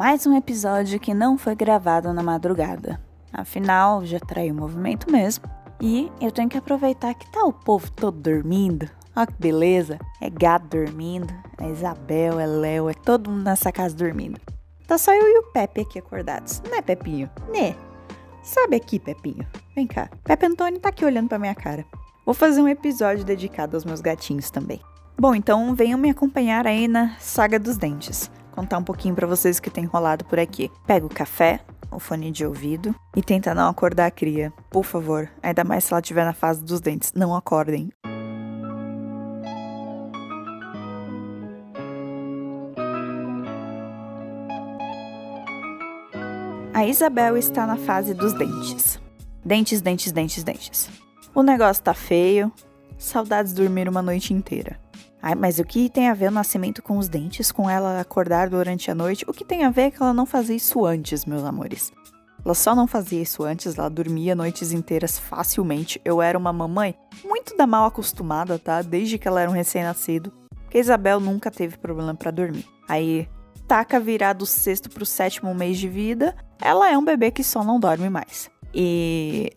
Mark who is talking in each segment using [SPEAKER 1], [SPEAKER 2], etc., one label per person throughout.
[SPEAKER 1] Mais um episódio que não foi gravado na madrugada. Afinal, já traiu o movimento mesmo. E eu tenho que aproveitar que tá o povo todo dormindo. Ó que beleza. É gato dormindo, é Isabel, é Léo, é todo mundo nessa casa dormindo. Tá só eu e o Pepe aqui acordados. Né, Pepinho? Né? Sabe aqui, Pepinho. Vem cá. Pepe Antônio tá aqui olhando pra minha cara. Vou fazer um episódio dedicado aos meus gatinhos também. Bom, então venham me acompanhar aí na Saga dos Dentes. Contar um pouquinho para vocês o que tem rolado por aqui. Pega o café, o fone de ouvido e tenta não acordar a cria. Por favor, ainda mais se ela estiver na fase dos dentes. Não acordem. A Isabel está na fase dos dentes. Dentes, dentes, dentes, dentes. O negócio tá feio. Saudades de dormir uma noite inteira. Ai, mas o que tem a ver o nascimento com os dentes, com ela acordar durante a noite? O que tem a ver é que ela não fazia isso antes, meus amores. Ela só não fazia isso antes, ela dormia noites inteiras facilmente. Eu era uma mamãe muito da mal acostumada, tá? Desde que ela era um recém-nascido. Que a Isabel nunca teve problema para dormir. Aí, taca virar do sexto pro sétimo mês de vida, ela é um bebê que só não dorme mais. E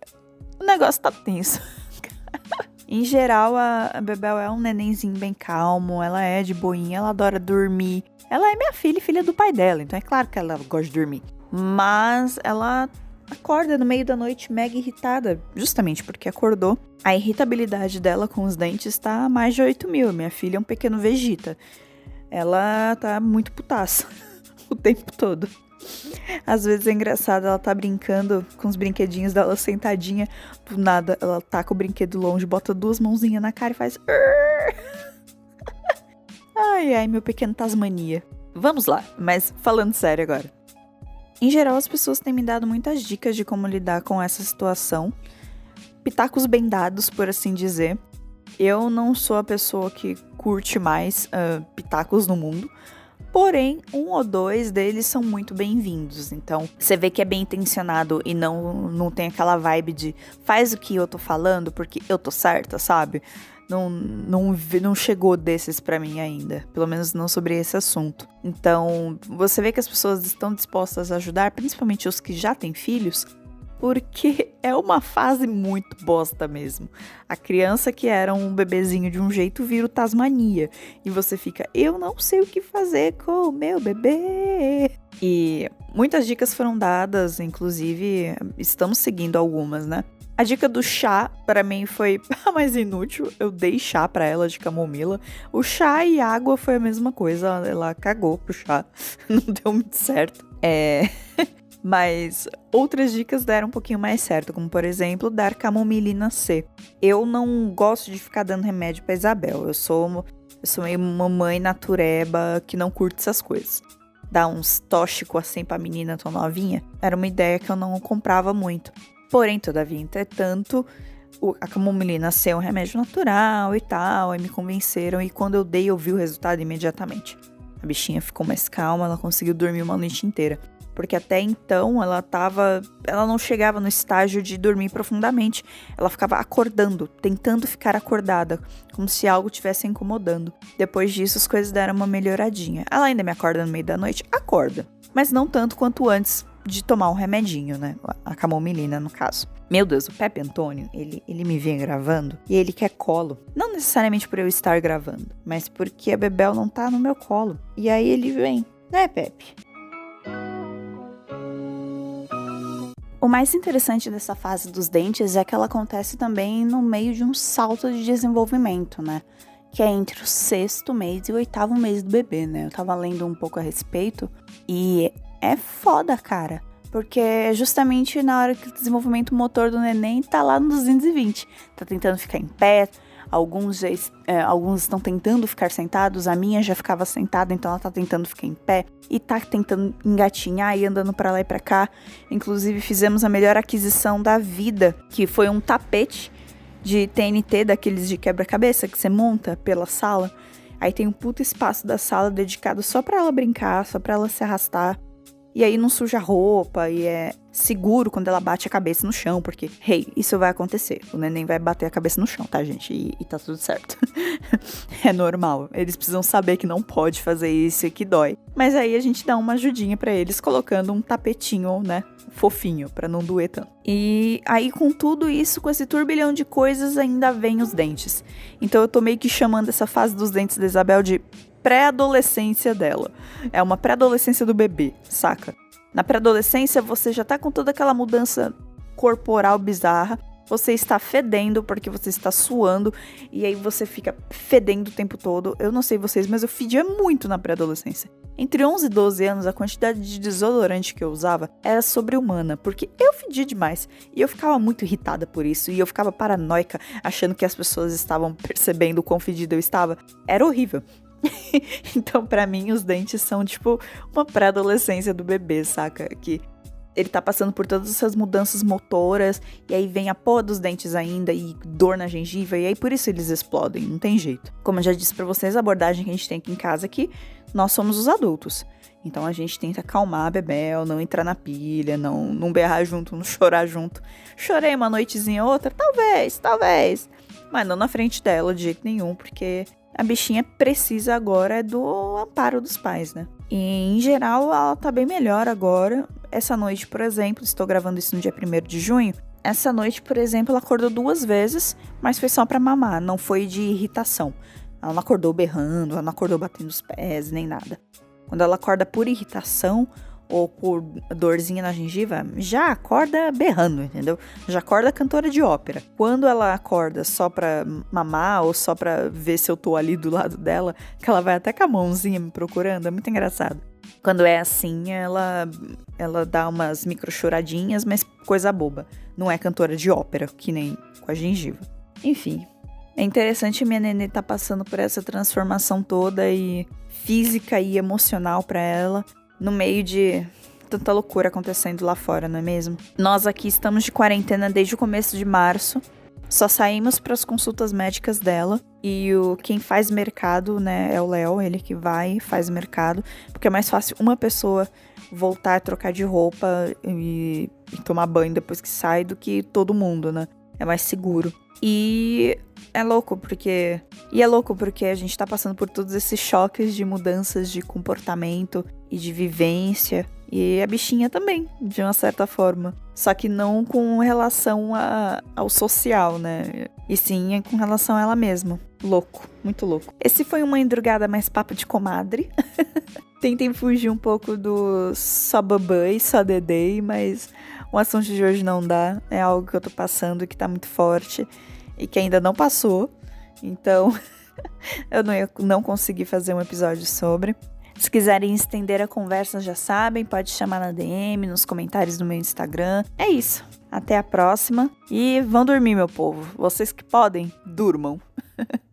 [SPEAKER 1] o negócio tá tenso. Em geral, a Bebel é um nenenzinho bem calmo, ela é de boinha, ela adora dormir. Ela é minha filha e filha do pai dela, então é claro que ela gosta de dormir. Mas ela acorda no meio da noite mega irritada, justamente porque acordou. A irritabilidade dela com os dentes tá a mais de 8 mil. Minha filha é um pequeno vegeta. Ela tá muito putaça o tempo todo. Às vezes é engraçado, ela tá brincando com os brinquedinhos dela sentadinha, do nada ela tá com o brinquedo longe, bota duas mãozinhas na cara e faz. ai, ai, meu pequeno Tasmania. Vamos lá, mas falando sério agora. Em geral, as pessoas têm me dado muitas dicas de como lidar com essa situação. Pitacos bem dados, por assim dizer. Eu não sou a pessoa que curte mais uh, pitacos no mundo, Porém, um ou dois deles são muito bem-vindos. Então, você vê que é bem intencionado e não, não tem aquela vibe de faz o que eu tô falando porque eu tô certa, sabe? Não, não, não chegou desses para mim ainda. Pelo menos não sobre esse assunto. Então, você vê que as pessoas estão dispostas a ajudar, principalmente os que já têm filhos, porque é uma fase muito bosta mesmo. A criança que era um bebezinho de um jeito vira o Tasmania e você fica, eu não sei o que fazer com o meu bebê. E muitas dicas foram dadas, inclusive estamos seguindo algumas, né? A dica do chá para mim foi a mais inútil. Eu dei chá para ela de camomila. O chá e água foi a mesma coisa. Ela cagou pro chá. Não deu muito certo. É. Mas outras dicas deram um pouquinho mais certo, como por exemplo, dar camomilina C. Eu não gosto de ficar dando remédio para Isabel. Eu sou, eu sou meio mamãe natureba que não curte essas coisas. Dar uns tóxicos assim pra menina tão novinha era uma ideia que eu não comprava muito. Porém, todavia, entretanto, a camomilina C é um remédio natural e tal, aí me convenceram e quando eu dei eu vi o resultado imediatamente. A bichinha ficou mais calma, ela conseguiu dormir uma noite inteira porque até então ela tava, ela não chegava no estágio de dormir profundamente. Ela ficava acordando, tentando ficar acordada, como se algo estivesse incomodando. Depois disso as coisas deram uma melhoradinha. Ela ainda me acorda no meio da noite? Acorda, mas não tanto quanto antes de tomar um remedinho, né? A camomilina, no caso. Meu Deus, o Pepe Antônio, ele, ele me vem gravando e ele quer colo. Não necessariamente por eu estar gravando, mas porque a Bebel não tá no meu colo. E aí ele vem, né, Pepe? O mais interessante dessa fase dos dentes é que ela acontece também no meio de um salto de desenvolvimento, né? Que é entre o sexto mês e o oitavo mês do bebê, né? Eu tava lendo um pouco a respeito e é foda, cara. Porque é justamente na hora que o desenvolvimento motor do neném tá lá nos 220. Tá tentando ficar em pé, Alguns, já, é, alguns estão tentando ficar sentados, a minha já ficava sentada, então ela tá tentando ficar em pé e tá tentando engatinhar e andando para lá e para cá. Inclusive fizemos a melhor aquisição da vida, que foi um tapete de TNT daqueles de quebra-cabeça que você monta pela sala. Aí tem um puto espaço da sala dedicado só para ela brincar, só para ela se arrastar. E aí não suja roupa e é seguro quando ela bate a cabeça no chão, porque, hey, isso vai acontecer. O neném vai bater a cabeça no chão, tá, gente? E, e tá tudo certo. é normal. Eles precisam saber que não pode fazer isso e que dói. Mas aí a gente dá uma ajudinha para eles colocando um tapetinho, né? Fofinho, para não doer tanto. E aí, com tudo isso, com esse turbilhão de coisas, ainda vem os dentes. Então eu tô meio que chamando essa fase dos dentes da Isabel de pré-adolescência dela. É uma pré-adolescência do bebê, saca? Na pré-adolescência, você já tá com toda aquela mudança corporal bizarra. Você está fedendo porque você está suando e aí você fica fedendo o tempo todo. Eu não sei vocês, mas eu fedia muito na pré-adolescência. Entre 11 e 12 anos, a quantidade de desodorante que eu usava era sobre-humana, porque eu fedia demais. E eu ficava muito irritada por isso, e eu ficava paranoica, achando que as pessoas estavam percebendo o quão fedida eu estava. Era horrível. então, para mim, os dentes são tipo uma pré-adolescência do bebê, saca? Que ele tá passando por todas essas mudanças motoras, e aí vem a porra dos dentes ainda, e dor na gengiva, e aí por isso eles explodem, não tem jeito. Como eu já disse para vocês, a abordagem que a gente tem aqui em casa é que nós somos os adultos. Então a gente tenta acalmar a Bebel, não entrar na pilha, não, não berrar junto, não chorar junto. Chorei uma noitezinha outra, talvez, talvez. Mas não na frente dela de jeito nenhum, porque a bichinha precisa agora do amparo dos pais, né? E em geral ela tá bem melhor agora. Essa noite, por exemplo, estou gravando isso no dia 1 de junho. Essa noite, por exemplo, ela acordou duas vezes, mas foi só para mamar, não foi de irritação. Ela não acordou berrando, ela não acordou batendo os pés, nem nada. Quando ela acorda por irritação, ou por dorzinha na gengiva, já acorda berrando, entendeu? Já acorda cantora de ópera. Quando ela acorda só pra mamar ou só pra ver se eu tô ali do lado dela, que ela vai até com a mãozinha me procurando, é muito engraçado. Quando é assim, ela ela dá umas micro choradinhas, mas coisa boba. Não é cantora de ópera, que nem com a gengiva. Enfim, é interessante minha nenê tá passando por essa transformação toda e física e emocional para ela no meio de tanta loucura acontecendo lá fora, não é mesmo? Nós aqui estamos de quarentena desde o começo de março. Só saímos para as consultas médicas dela e o quem faz mercado, né, é o Léo, ele que vai e faz mercado, porque é mais fácil uma pessoa voltar a trocar de roupa e, e tomar banho depois que sai do que todo mundo, né? É mais seguro. E é louco porque. E é louco porque a gente tá passando por todos esses choques de mudanças de comportamento e de vivência. E a bichinha também, de uma certa forma. Só que não com relação a, ao social, né? E sim com relação a ela mesma. Louco, muito louco. Esse foi uma endrugada mais papo de comadre. Tentem fugir um pouco do só babãe, só dedei, mas o assunto de hoje não dá. É algo que eu tô passando que tá muito forte e que ainda não passou. Então, eu não, ia, não consegui fazer um episódio sobre. Se quiserem estender a conversa, já sabem, pode chamar na DM, nos comentários do meu Instagram. É isso. Até a próxima e vão dormir, meu povo. Vocês que podem, durmam.